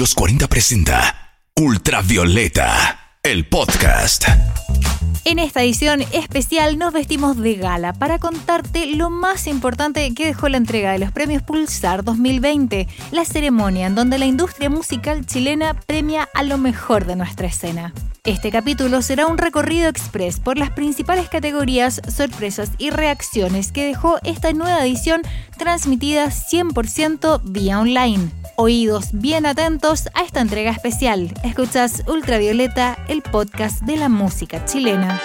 los 40 presenta Ultravioleta, el podcast. En esta edición especial nos vestimos de gala para contarte lo más importante que dejó la entrega de los premios Pulsar 2020, la ceremonia en donde la industria musical chilena premia a lo mejor de nuestra escena. Este capítulo será un recorrido express por las principales categorías, sorpresas y reacciones que dejó esta nueva edición transmitida 100% vía online. Oídos bien atentos a esta entrega especial. Escuchas Ultravioleta, el podcast de la música chilena.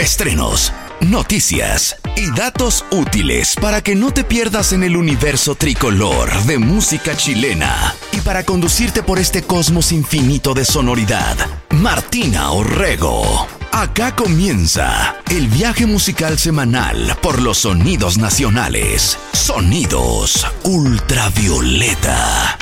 Estrenos, noticias y datos útiles para que no te pierdas en el universo tricolor de música chilena y para conducirte por este cosmos infinito de sonoridad. Martina Orrego. Acá comienza el viaje musical semanal por los sonidos nacionales. Sonidos ultravioleta.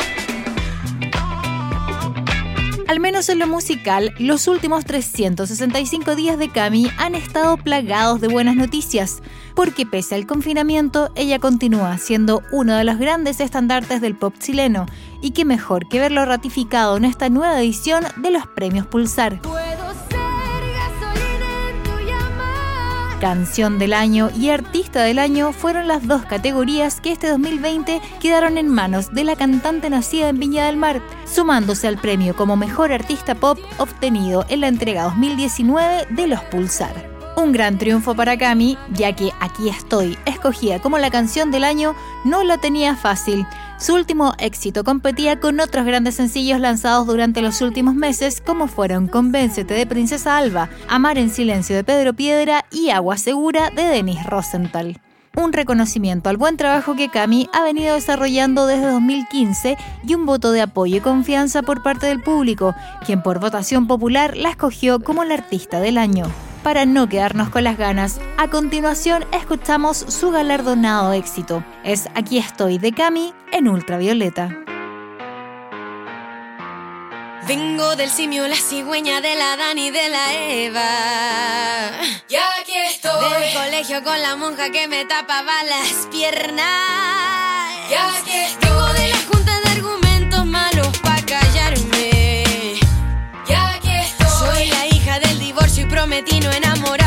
Al menos en lo musical, los últimos 365 días de Cami han estado plagados de buenas noticias, porque pese al confinamiento, ella continúa siendo uno de los grandes estandartes del pop chileno, y qué mejor que verlo ratificado en esta nueva edición de los Premios Pulsar. Canción del Año y Artista del Año fueron las dos categorías que este 2020 quedaron en manos de la cantante nacida en Viña del Mar, sumándose al premio como Mejor Artista Pop obtenido en la entrega 2019 de los Pulsar. Un gran triunfo para Cami, ya que Aquí estoy, escogida como la canción del año, no la tenía fácil. Su último éxito competía con otros grandes sencillos lanzados durante los últimos meses, como fueron Convéncete de Princesa Alba, Amar en Silencio de Pedro Piedra y Agua Segura de Denis Rosenthal. Un reconocimiento al buen trabajo que Cami ha venido desarrollando desde 2015 y un voto de apoyo y confianza por parte del público, quien por votación popular la escogió como la artista del año para no quedarnos con las ganas. A continuación escuchamos su galardonado éxito. Es Aquí estoy de Cami en Ultravioleta. Vengo del simio, la cigüeña de la Dani y de la Eva. Y aquí estoy. Del colegio con la monja que me tapaba las piernas. Y aquí estoy. Vengo de la junta y prometí no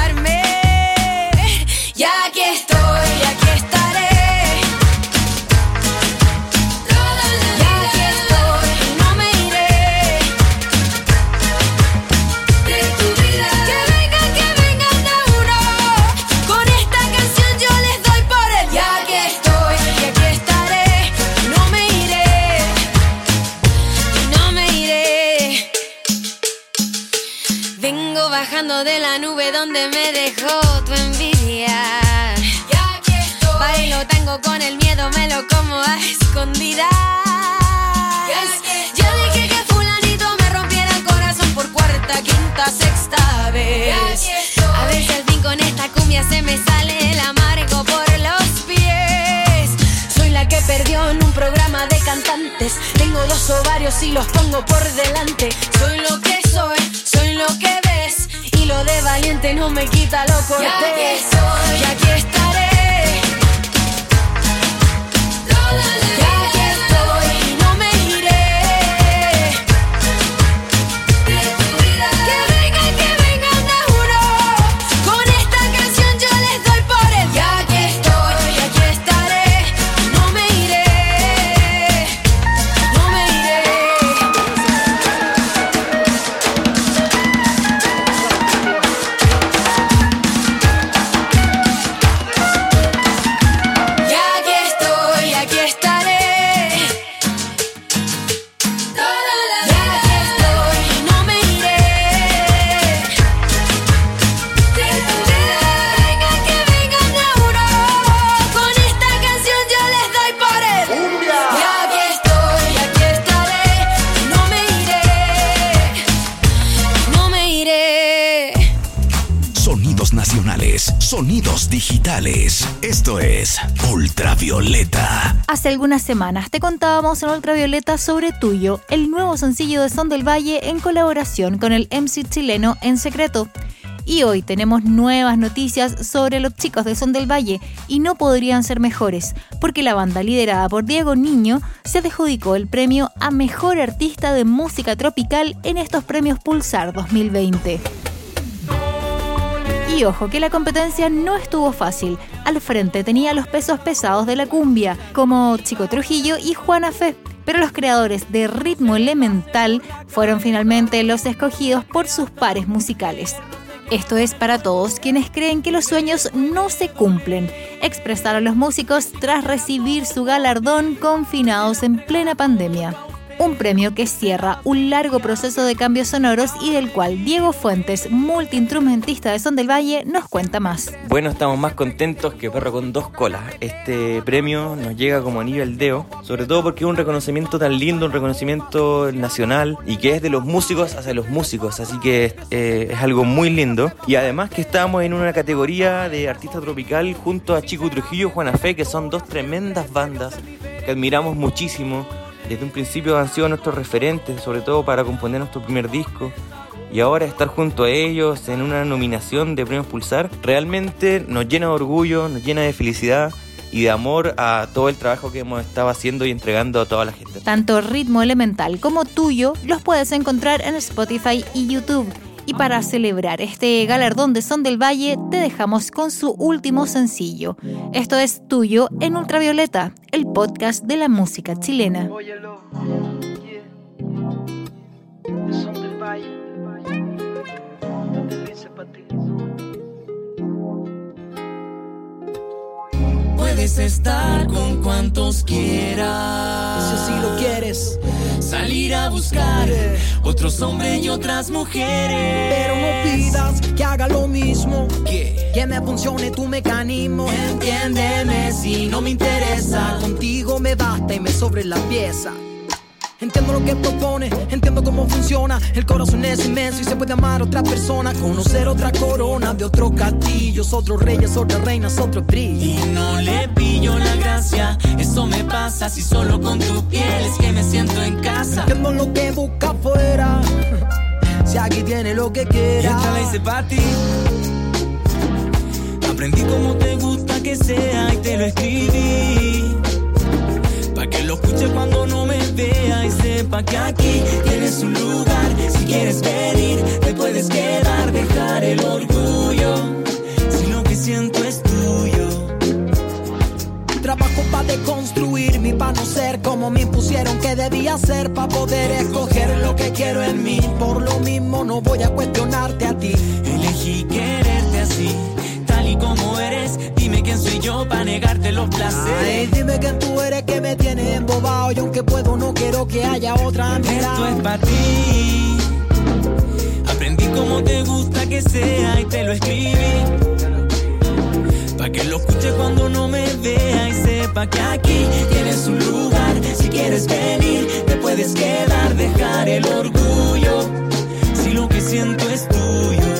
Tengo los ovarios y los pongo por delante. Soy lo que soy, soy lo que ves. Y lo de valiente no me quita lo cortés. Y aquí estoy. Y semanas te contábamos en Ultravioleta sobre Tuyo, el nuevo sencillo de Son del Valle en colaboración con el MC chileno En Secreto. Y hoy tenemos nuevas noticias sobre los chicos de Son del Valle y no podrían ser mejores, porque la banda liderada por Diego Niño se adjudicó el premio a Mejor Artista de Música Tropical en estos premios Pulsar 2020. Y ojo que la competencia no estuvo fácil. Al frente tenía los pesos pesados de la cumbia, como Chico Trujillo y Juana Fe. Pero los creadores de Ritmo Elemental fueron finalmente los escogidos por sus pares musicales. Esto es para todos quienes creen que los sueños no se cumplen, expresaron los músicos tras recibir su galardón confinados en plena pandemia un premio que cierra un largo proceso de cambios sonoros y del cual Diego Fuentes, multiinstrumentista de Son del Valle, nos cuenta más. Bueno, estamos más contentos que perro con dos colas. Este premio nos llega como anillo al dedo, sobre todo porque es un reconocimiento tan lindo, un reconocimiento nacional y que es de los músicos hacia los músicos, así que eh, es algo muy lindo. Y además que estamos en una categoría de artista tropical junto a Chico Trujillo y Juana Fe, que son dos tremendas bandas que admiramos muchísimo desde un principio han sido nuestros referentes, sobre todo para componer nuestro primer disco. Y ahora estar junto a ellos en una nominación de Premios Pulsar realmente nos llena de orgullo, nos llena de felicidad y de amor a todo el trabajo que hemos estado haciendo y entregando a toda la gente. Tanto Ritmo Elemental como Tuyo los puedes encontrar en Spotify y YouTube. Y para celebrar este galardón de Son del Valle, te dejamos con su último sencillo. Esto es Tuyo en Ultravioleta, el podcast de la música chilena. Puedes estar con cuantos quieras. Si así lo quieres. Salir a buscar otros hombres y otras mujeres. Pero no pidas que haga lo mismo. ¿Qué? Que me funcione tu mecanismo. Entiéndeme si no me interesa. Contigo me basta y me sobre la pieza. Entiendo lo que propone, entiendo cómo funciona. El corazón es inmenso y se puede amar a otra persona. Conocer otra corona de otros castillos, otros reyes, otras reinas, otro brillo. Y no le pillo la gracia, eso me pasa si solo con tu piel es que me siento en casa. Entiendo lo que busca afuera, si aquí tiene lo que quiera. Y esta la hice para ti. Aprendí como te gusta que sea y te lo escribí que lo escuche cuando no sepa que aquí tienes un lugar. Si quieres venir, te puedes quedar, dejar el orgullo. Si lo que siento es tuyo. Trabajo para deconstruirme, para no ser como me impusieron que debía ser, para poder escoger lo que quiero en mí. Por lo mismo no voy a cuestionarte a ti. Elegí quererte así, Dime quién soy yo para negarte los placeres. Ay, dime quién tú eres que me tienes embobado. Y aunque puedo, no quiero que haya otra mirada. Esto es para ti. Aprendí como te gusta que sea y te lo escribí. Pa' que lo escuche cuando no me vea y sepa que aquí tienes un lugar. Si quieres venir, te puedes quedar, dejar el orgullo. Si lo que siento es tuyo.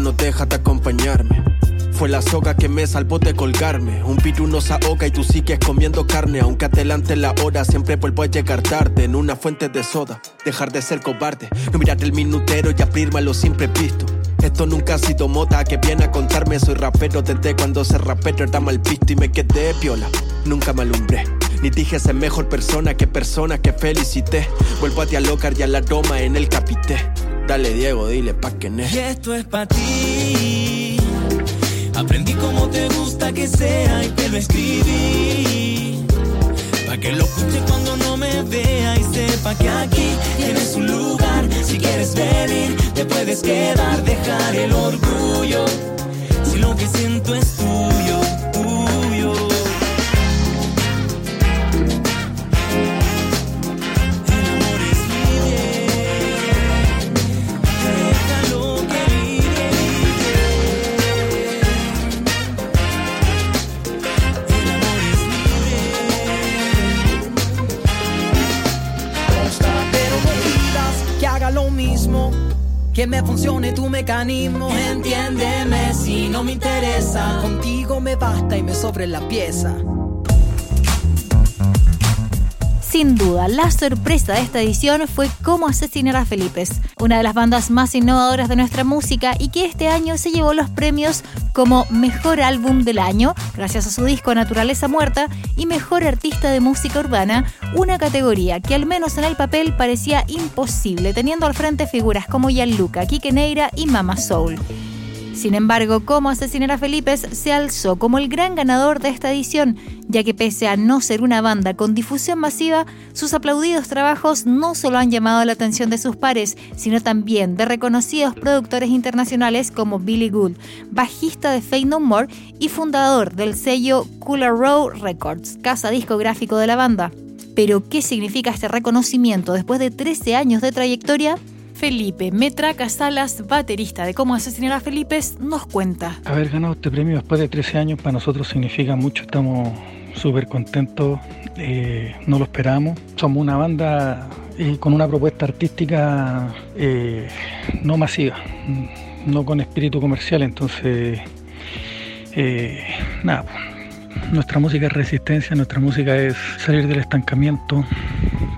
No deja de acompañarme. Fue la soga que me salvó de colgarme. Un piru nos ahoga y tú sigues comiendo carne. Aunque adelante la hora, siempre vuelvo a llegar tarde. En una fuente de soda, dejar de ser cobarde. No mirar el minutero y abrirme a lo siempre visto. Esto nunca ha sido moda que viene a contarme. Soy rapero desde cuando ser rapero era mal visto y me quedé piola. Nunca me alumbré. Ni dije ser mejor persona que persona que felicité. Vuelvo a dialogar y a la aroma en el capité. Dale Diego, dile pa' que ne. Y esto es pa' ti. Aprendí como te gusta que sea y te lo escribí. Pa' que lo escuche cuando no me vea y sepa que aquí tienes un lugar. Si quieres venir, te puedes quedar, dejar el orgullo. Si lo que siento es mecanismo. Entiéndeme si no me interesa. Contigo me basta y me sobre la pieza. Sin duda, la sorpresa de esta edición fue Cómo asesinar a Felipe, una de las bandas más innovadoras de nuestra música y que este año se llevó los premios como Mejor Álbum del Año, gracias a su disco Naturaleza Muerta, y Mejor Artista de Música Urbana, una categoría que al menos en el papel parecía imposible, teniendo al frente figuras como Gianluca, Kike Neira y Mama Soul. Sin embargo, Cómo asesinar Felipe se alzó como el gran ganador de esta edición, ya que pese a no ser una banda con difusión masiva, sus aplaudidos trabajos no solo han llamado la atención de sus pares, sino también de reconocidos productores internacionales como Billy Gould, bajista de Fade No More y fundador del sello Cooler Row Records, casa discográfico de la banda. Pero, ¿qué significa este reconocimiento después de 13 años de trayectoria? Felipe Metraca Salas, baterista de Cómo asesinar a Felipe, nos cuenta. Haber ganado este premio después de 13 años para nosotros significa mucho, estamos súper contentos, eh, no lo esperamos. Somos una banda eh, con una propuesta artística eh, no masiva, no con espíritu comercial, entonces, nada, nuestra música es resistencia, nuestra música es salir del estancamiento,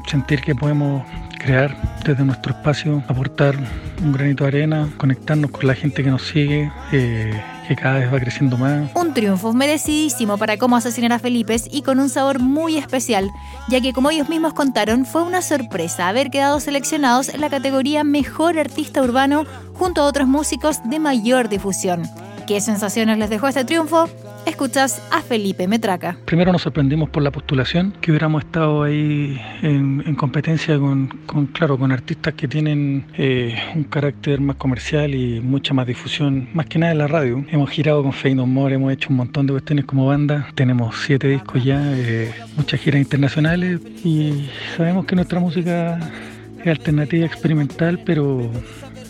sentir que podemos crear desde nuestro espacio, aportar un granito de arena, conectarnos con la gente que nos sigue, eh, que cada vez va creciendo más. Un triunfo merecidísimo para cómo asesinar a Felipe y con un sabor muy especial, ya que como ellos mismos contaron, fue una sorpresa haber quedado seleccionados en la categoría Mejor Artista Urbano junto a otros músicos de mayor difusión. ¿Qué sensaciones les dejó este triunfo? Escuchas a Felipe Metraca. Primero nos sorprendimos por la postulación, que hubiéramos estado ahí en, competencia con, claro, con artistas que tienen eh, un carácter más comercial y mucha más difusión, más que nada en la radio. Hemos girado con Fey No More, hemos hecho un montón de cuestiones como banda, tenemos siete discos ya, eh, muchas giras internacionales y sabemos que nuestra música es alternativa experimental, pero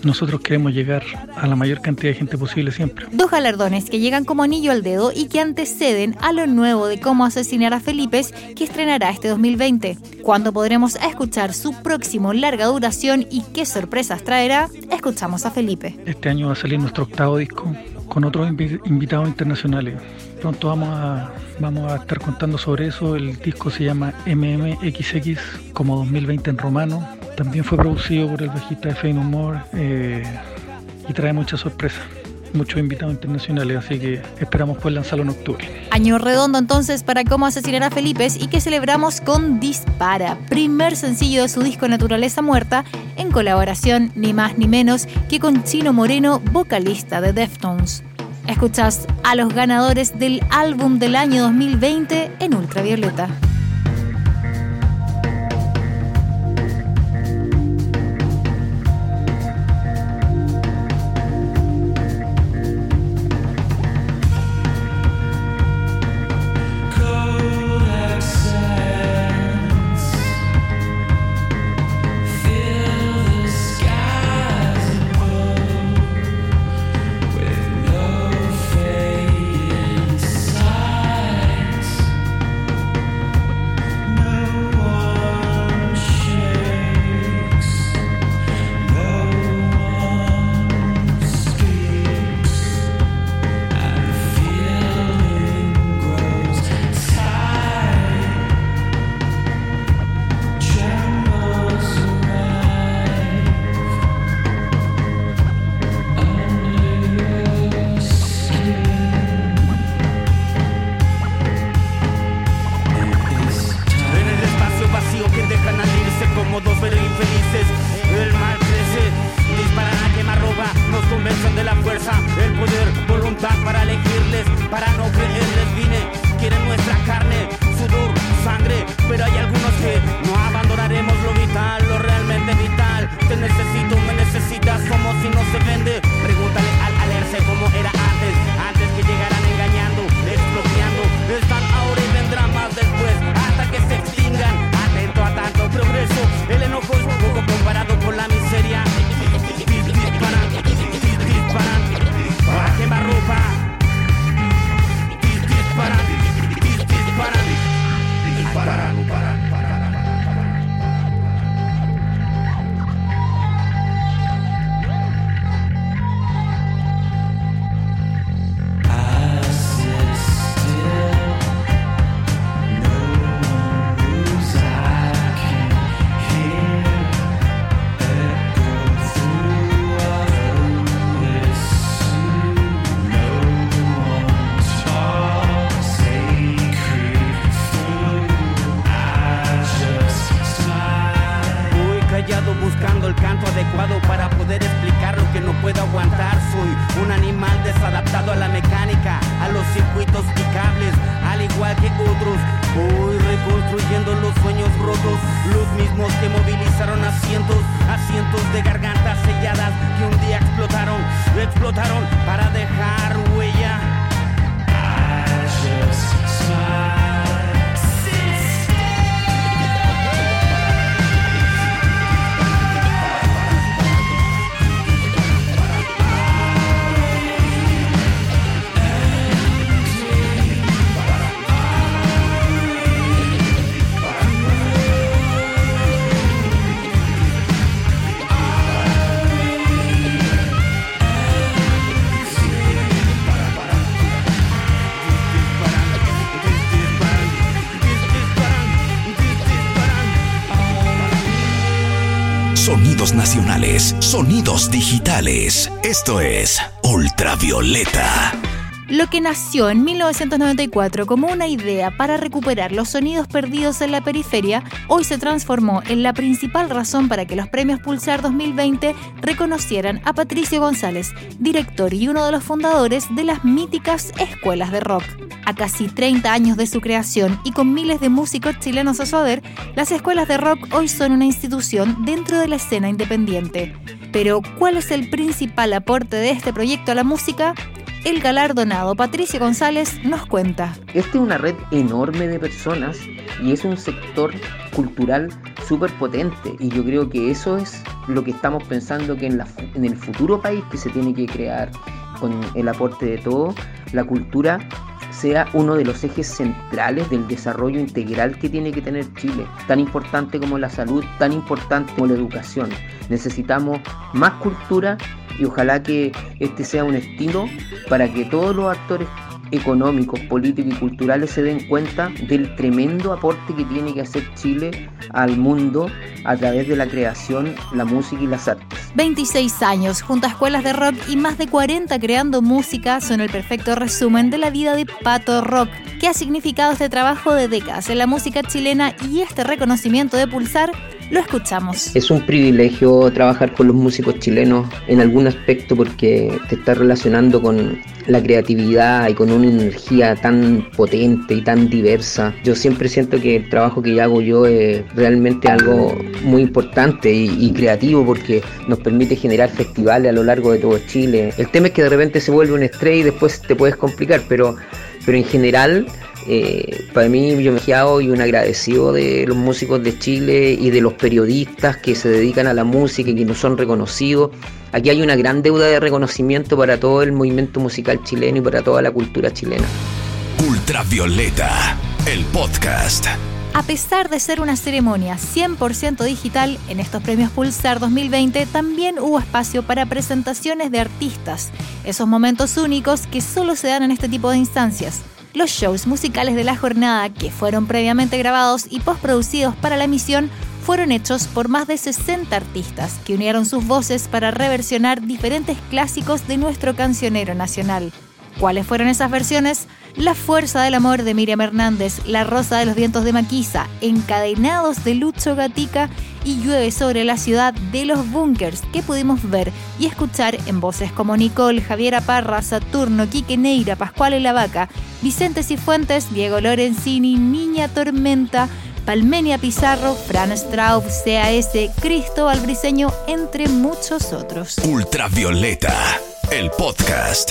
nosotros queremos llegar a la mayor cantidad de gente posible siempre. Dos galardones que llegan como anillo al dedo y que anteceden a lo nuevo de cómo asesinar a Felipe que estrenará este 2020. Cuando podremos escuchar su próximo larga duración y qué sorpresas traerá, escuchamos a Felipe. Este año va a salir nuestro octavo disco con otros invitados internacionales. Pronto vamos a, vamos a estar contando sobre eso. El disco se llama MMXX, como 2020 en romano. También fue producido por el bajista de Fame Humor eh, y trae muchas sorpresas muchos invitados internacionales, así que esperamos poder lanzarlo en octubre. Año redondo entonces para cómo asesinar a Felipe y que celebramos con Dispara, primer sencillo de su disco Naturaleza Muerta, en colaboración ni más ni menos que con Chino Moreno, vocalista de Deftones. Escuchas a los ganadores del álbum del año 2020 en Ultravioleta. los mismos que movilizaron a cientos, a cientos de gargantas selladas que un día explotaron, explotaron para dejar huellas nacionales, sonidos digitales. Esto es Ultravioleta. Lo que nació en 1994 como una idea para recuperar los sonidos perdidos en la periferia, hoy se transformó en la principal razón para que los premios Pulsar 2020 reconocieran a Patricio González, director y uno de los fundadores de las míticas escuelas de rock. A casi 30 años de su creación y con miles de músicos chilenos a su haber, las escuelas de rock hoy son una institución dentro de la escena independiente. Pero, ¿cuál es el principal aporte de este proyecto a la música? El galardonado Patricio González nos cuenta. Esta es una red enorme de personas y es un sector cultural súper potente y yo creo que eso es lo que estamos pensando que en, el futuro país que se tiene que crear con el aporte de todo, la cultura sea uno de los ejes centrales del desarrollo integral que tiene que tener Chile, tan importante como la salud, tan importante como la educación. Necesitamos más cultura y ojalá que este sea un estilo para que todos los actores económicos, políticos y culturales se den cuenta del tremendo aporte que tiene que hacer Chile al mundo a través de la creación, la música y las artes. 26 años junto a escuelas de rock y más de 40 creando música son el perfecto resumen de la vida de Pato Rock, que ha significado este trabajo de décadas en la música chilena y este reconocimiento de Pulsar lo escuchamos. Es un privilegio trabajar con los músicos chilenos en algún aspecto porque te está relacionando con la creatividad y con una energía tan potente y tan diversa. Yo siempre siento que el trabajo que hago yo es realmente algo muy importante y, creativo porque nos permite generar festivales a lo largo de todo Chile. El tema es que de repente se vuelve un estrés y después te puedes complicar, pero, pero en general eh, para mí yo me y un agradecido de los músicos de Chile y de los periodistas que se dedican a la música y que no son reconocidos. Aquí hay una gran deuda de reconocimiento para todo el movimiento musical chileno y para toda la cultura chilena. Ultravioleta, el podcast. A pesar de ser una ceremonia 100% digital, en estos premios Pulsar 2020 también hubo espacio para presentaciones de artistas, esos momentos únicos que solo se dan en este tipo de instancias. Los shows musicales de la jornada, que fueron previamente grabados y postproducidos para la emisión, fueron hechos por más de 60 artistas que unieron sus voces para reversionar diferentes clásicos de nuestro cancionero nacional. ¿Cuáles fueron esas versiones? La Fuerza del Amor de Miriam Hernández, La Rosa de los Vientos de Maquisa, Encadenados de Lucho Gatica y Llueve sobre la ciudad de los Bunkers, que pudimos ver y escuchar en voces como Nicole, Javiera Parra, Saturno, Quique Neira, Pascual La Vaca, Vicente Cifuentes, Diego Lorenzini, Niña Tormenta, Palmenia Pizarro, Fran Straub, CAS, Cristóbal Briseño, entre muchos otros. Ultravioleta, el podcast.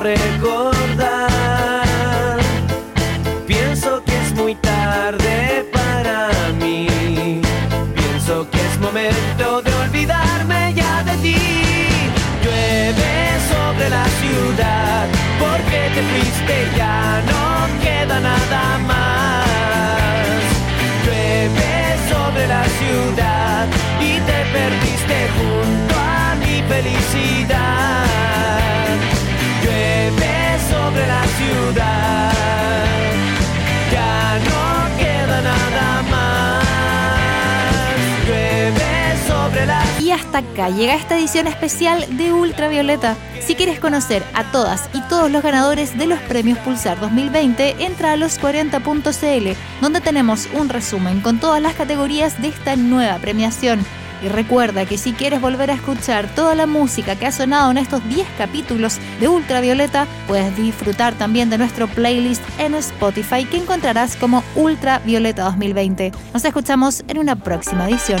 recordar. Pienso que es muy tarde para mí. Pienso que es momento de olvidarme ya de ti. Llueve sobre la ciudad porque te fuiste ya no queda nada acá llega esta edición especial de Ultravioleta. Si quieres conocer a todas y todos los ganadores de los premios Pulsar 2020, entra a los40.cl, donde tenemos un resumen con todas las categorías de esta nueva premiación. Y recuerda que si quieres volver a escuchar toda la música que ha sonado en estos 10 capítulos de Ultravioleta, puedes disfrutar también de nuestro playlist en Spotify que encontrarás como Ultravioleta 2020. Nos escuchamos en una próxima edición.